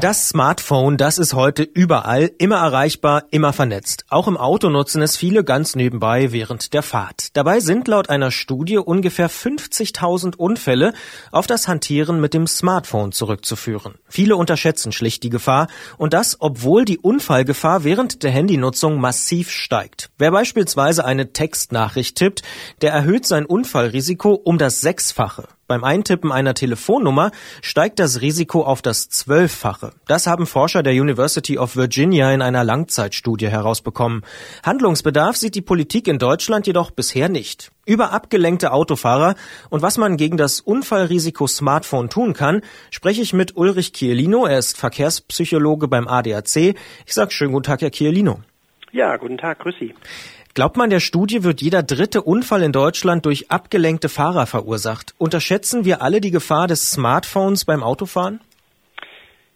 Das Smartphone, das ist heute überall, immer erreichbar, immer vernetzt. Auch im Auto nutzen es viele ganz nebenbei während der Fahrt. Dabei sind laut einer Studie ungefähr 50.000 Unfälle auf das Hantieren mit dem Smartphone zurückzuführen. Viele unterschätzen schlicht die Gefahr und das, obwohl die Unfallgefahr während der Handynutzung massiv steigt. Wer beispielsweise eine Textnachricht tippt, der erhöht sein Unfallrisiko um das Sechsfache. Beim Eintippen einer Telefonnummer steigt das Risiko auf das Zwölffache. Das haben Forscher der University of Virginia in einer Langzeitstudie herausbekommen. Handlungsbedarf sieht die Politik in Deutschland jedoch bisher nicht. Über abgelenkte Autofahrer und was man gegen das Unfallrisiko Smartphone tun kann, spreche ich mit Ulrich Chiellino. Er ist Verkehrspsychologe beim ADAC. Ich sage schönen guten Tag, Herr Chiellino. Ja, guten Tag, grüß Sie. Glaubt man der Studie wird jeder dritte Unfall in Deutschland durch abgelenkte Fahrer verursacht? Unterschätzen wir alle die Gefahr des Smartphones beim Autofahren?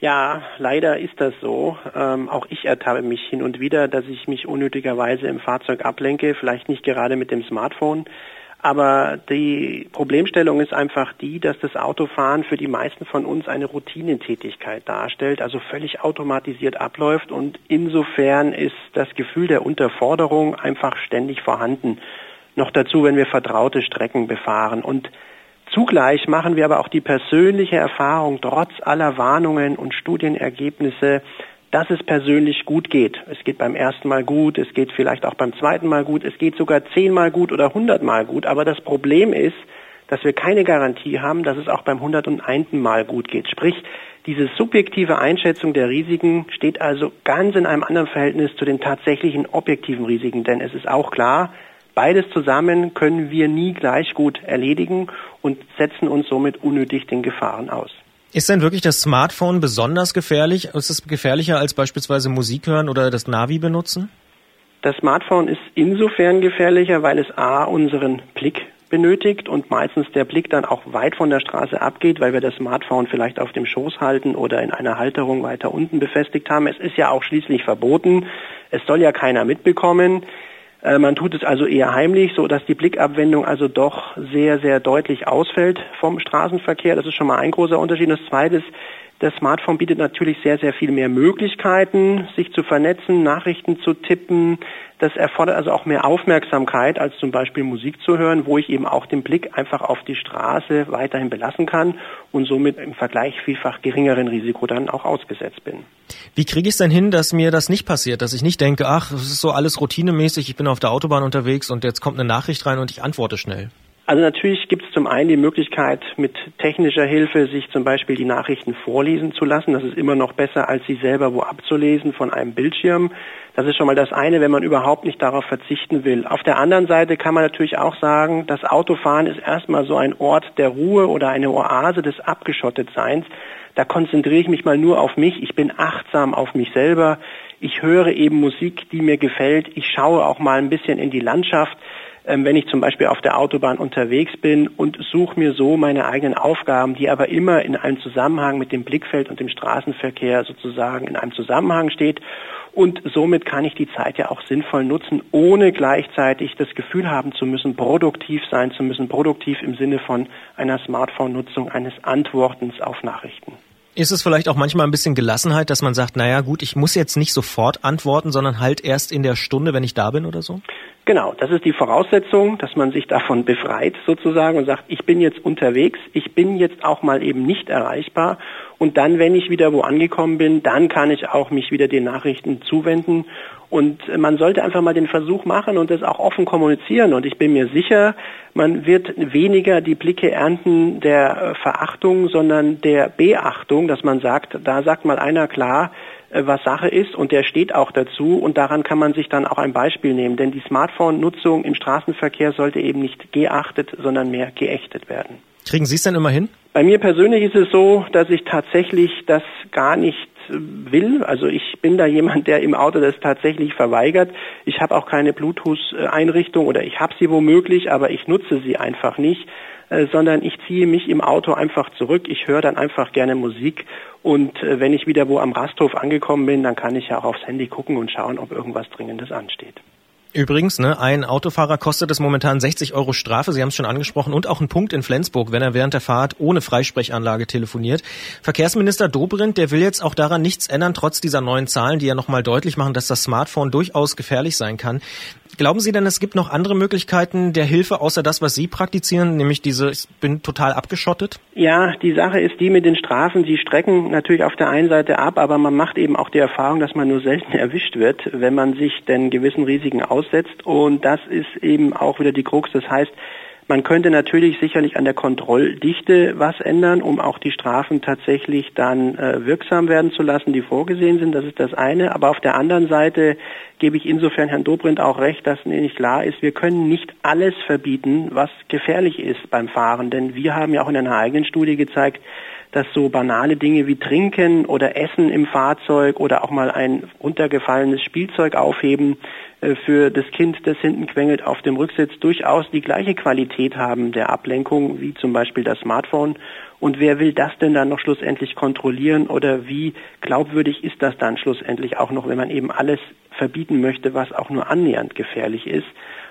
Ja, leider ist das so. Ähm, auch ich ertappe mich hin und wieder, dass ich mich unnötigerweise im Fahrzeug ablenke, vielleicht nicht gerade mit dem Smartphone. Aber die Problemstellung ist einfach die, dass das Autofahren für die meisten von uns eine Routinetätigkeit darstellt, also völlig automatisiert abläuft und insofern ist das Gefühl der Unterforderung einfach ständig vorhanden. Noch dazu, wenn wir vertraute Strecken befahren und Zugleich machen wir aber auch die persönliche Erfahrung, trotz aller Warnungen und Studienergebnisse, dass es persönlich gut geht. Es geht beim ersten Mal gut, es geht vielleicht auch beim zweiten Mal gut, es geht sogar zehnmal gut oder hundertmal gut. Aber das Problem ist, dass wir keine Garantie haben, dass es auch beim hundertundeinten Mal gut geht. Sprich, diese subjektive Einschätzung der Risiken steht also ganz in einem anderen Verhältnis zu den tatsächlichen objektiven Risiken. Denn es ist auch klar, beides zusammen können wir nie gleich gut erledigen und setzen uns somit unnötig den Gefahren aus. Ist denn wirklich das Smartphone besonders gefährlich? Ist es gefährlicher als beispielsweise Musik hören oder das Navi benutzen? Das Smartphone ist insofern gefährlicher, weil es A unseren Blick benötigt und meistens der Blick dann auch weit von der Straße abgeht, weil wir das Smartphone vielleicht auf dem Schoß halten oder in einer Halterung weiter unten befestigt haben. Es ist ja auch schließlich verboten. Es soll ja keiner mitbekommen. Äh, man tut es also eher heimlich, so dass die Blickabwendung also doch sehr, sehr deutlich ausfällt vom Straßenverkehr. Das ist schon mal ein großer Unterschied. Das zweite ist, das Smartphone bietet natürlich sehr, sehr viel mehr Möglichkeiten, sich zu vernetzen, Nachrichten zu tippen. Das erfordert also auch mehr Aufmerksamkeit, als zum Beispiel Musik zu hören, wo ich eben auch den Blick einfach auf die Straße weiterhin belassen kann und somit im Vergleich vielfach geringeren Risiko dann auch ausgesetzt bin. Wie kriege ich es denn hin, dass mir das nicht passiert, dass ich nicht denke, ach, es ist so alles routinemäßig, ich bin auf der Autobahn unterwegs und jetzt kommt eine Nachricht rein und ich antworte schnell? Also natürlich gibt es zum einen die Möglichkeit, mit technischer Hilfe sich zum Beispiel die Nachrichten vorlesen zu lassen. Das ist immer noch besser, als sie selber wo abzulesen von einem Bildschirm. Das ist schon mal das eine, wenn man überhaupt nicht darauf verzichten will. Auf der anderen Seite kann man natürlich auch sagen, das Autofahren ist erstmal so ein Ort der Ruhe oder eine Oase des Abgeschottetseins. Da konzentriere ich mich mal nur auf mich. Ich bin achtsam auf mich selber. Ich höre eben Musik, die mir gefällt. Ich schaue auch mal ein bisschen in die Landschaft. Ähm, wenn ich zum Beispiel auf der Autobahn unterwegs bin und suche mir so meine eigenen Aufgaben, die aber immer in einem Zusammenhang mit dem Blickfeld und dem Straßenverkehr sozusagen in einem Zusammenhang steht. Und somit kann ich die Zeit ja auch sinnvoll nutzen, ohne gleichzeitig das Gefühl haben zu müssen, produktiv sein zu müssen, produktiv im Sinne von einer Smartphone-Nutzung, eines Antwortens auf Nachrichten. Ist es vielleicht auch manchmal ein bisschen Gelassenheit, dass man sagt, naja gut, ich muss jetzt nicht sofort antworten, sondern halt erst in der Stunde, wenn ich da bin oder so? Genau, das ist die Voraussetzung, dass man sich davon befreit sozusagen und sagt, ich bin jetzt unterwegs, ich bin jetzt auch mal eben nicht erreichbar und dann, wenn ich wieder wo angekommen bin, dann kann ich auch mich wieder den Nachrichten zuwenden und man sollte einfach mal den Versuch machen und das auch offen kommunizieren und ich bin mir sicher, man wird weniger die Blicke ernten der Verachtung, sondern der Beachtung, dass man sagt, da sagt mal einer klar, was Sache ist und der steht auch dazu und daran kann man sich dann auch ein Beispiel nehmen, denn die Smartphone-Nutzung im Straßenverkehr sollte eben nicht geachtet, sondern mehr geächtet werden. Kriegen Sie es denn immer hin? Bei mir persönlich ist es so, dass ich tatsächlich das gar nicht äh, will. Also ich bin da jemand, der im Auto das tatsächlich verweigert. Ich habe auch keine Bluetooth-Einrichtung oder ich habe sie womöglich, aber ich nutze sie einfach nicht. Äh, sondern ich ziehe mich im Auto einfach zurück. Ich höre dann einfach gerne Musik und äh, wenn ich wieder wo am Rasthof angekommen bin, dann kann ich ja auch aufs Handy gucken und schauen, ob irgendwas Dringendes ansteht. Übrigens, ne, ein Autofahrer kostet es momentan 60 Euro Strafe, Sie haben es schon angesprochen, und auch ein Punkt in Flensburg, wenn er während der Fahrt ohne Freisprechanlage telefoniert. Verkehrsminister Dobrindt, der will jetzt auch daran nichts ändern, trotz dieser neuen Zahlen, die ja nochmal deutlich machen, dass das Smartphone durchaus gefährlich sein kann. Glauben Sie denn, es gibt noch andere Möglichkeiten der Hilfe, außer das, was Sie praktizieren, nämlich diese, ich bin total abgeschottet? Ja, die Sache ist die mit den Strafen, die strecken natürlich auf der einen Seite ab, aber man macht eben auch die Erfahrung, dass man nur selten erwischt wird, wenn man sich denn gewissen Risiken aussetzt. Und das ist eben auch wieder die Krux. Das heißt, man könnte natürlich sicherlich an der Kontrolldichte was ändern, um auch die Strafen tatsächlich dann äh, wirksam werden zu lassen, die vorgesehen sind. Das ist das eine. Aber auf der anderen Seite gebe ich insofern Herrn Dobrindt auch recht, dass mir nicht klar ist, wir können nicht alles verbieten, was gefährlich ist beim Fahren. Denn wir haben ja auch in einer eigenen Studie gezeigt, dass so banale Dinge wie Trinken oder Essen im Fahrzeug oder auch mal ein runtergefallenes Spielzeug aufheben für das Kind, das hinten quengelt auf dem Rücksitz, durchaus die gleiche Qualität haben der Ablenkung wie zum Beispiel das Smartphone. Und wer will das denn dann noch schlussendlich kontrollieren oder wie glaubwürdig ist das dann schlussendlich auch noch, wenn man eben alles verbieten möchte, was auch nur annähernd gefährlich ist?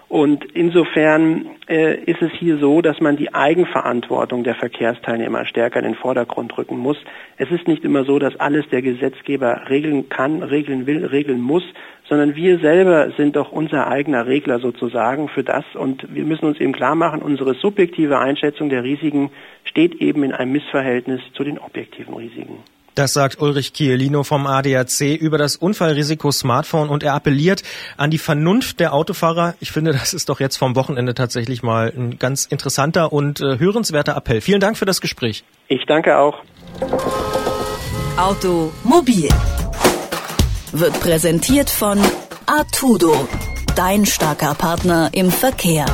Und insofern äh, ist es hier so, dass man die Eigenverantwortung der Verkehrsteilnehmer stärker in den Vordergrund rücken muss. Es ist nicht immer so, dass alles der Gesetzgeber regeln kann, regeln will, regeln muss, sondern wir selber sind doch unser eigener Regler sozusagen für das und wir müssen uns eben klar machen, unsere subjektive Einschätzung der Risiken steht eben in einem Missverhältnis zu den objektiven Risiken. Das sagt Ulrich Chielino vom ADAC über das Unfallrisiko Smartphone und er appelliert an die Vernunft der Autofahrer. Ich finde, das ist doch jetzt vom Wochenende tatsächlich mal ein ganz interessanter und äh, hörenswerter Appell. Vielen Dank für das Gespräch. Ich danke auch. Automobil wird präsentiert von Artudo, dein starker Partner im Verkehr.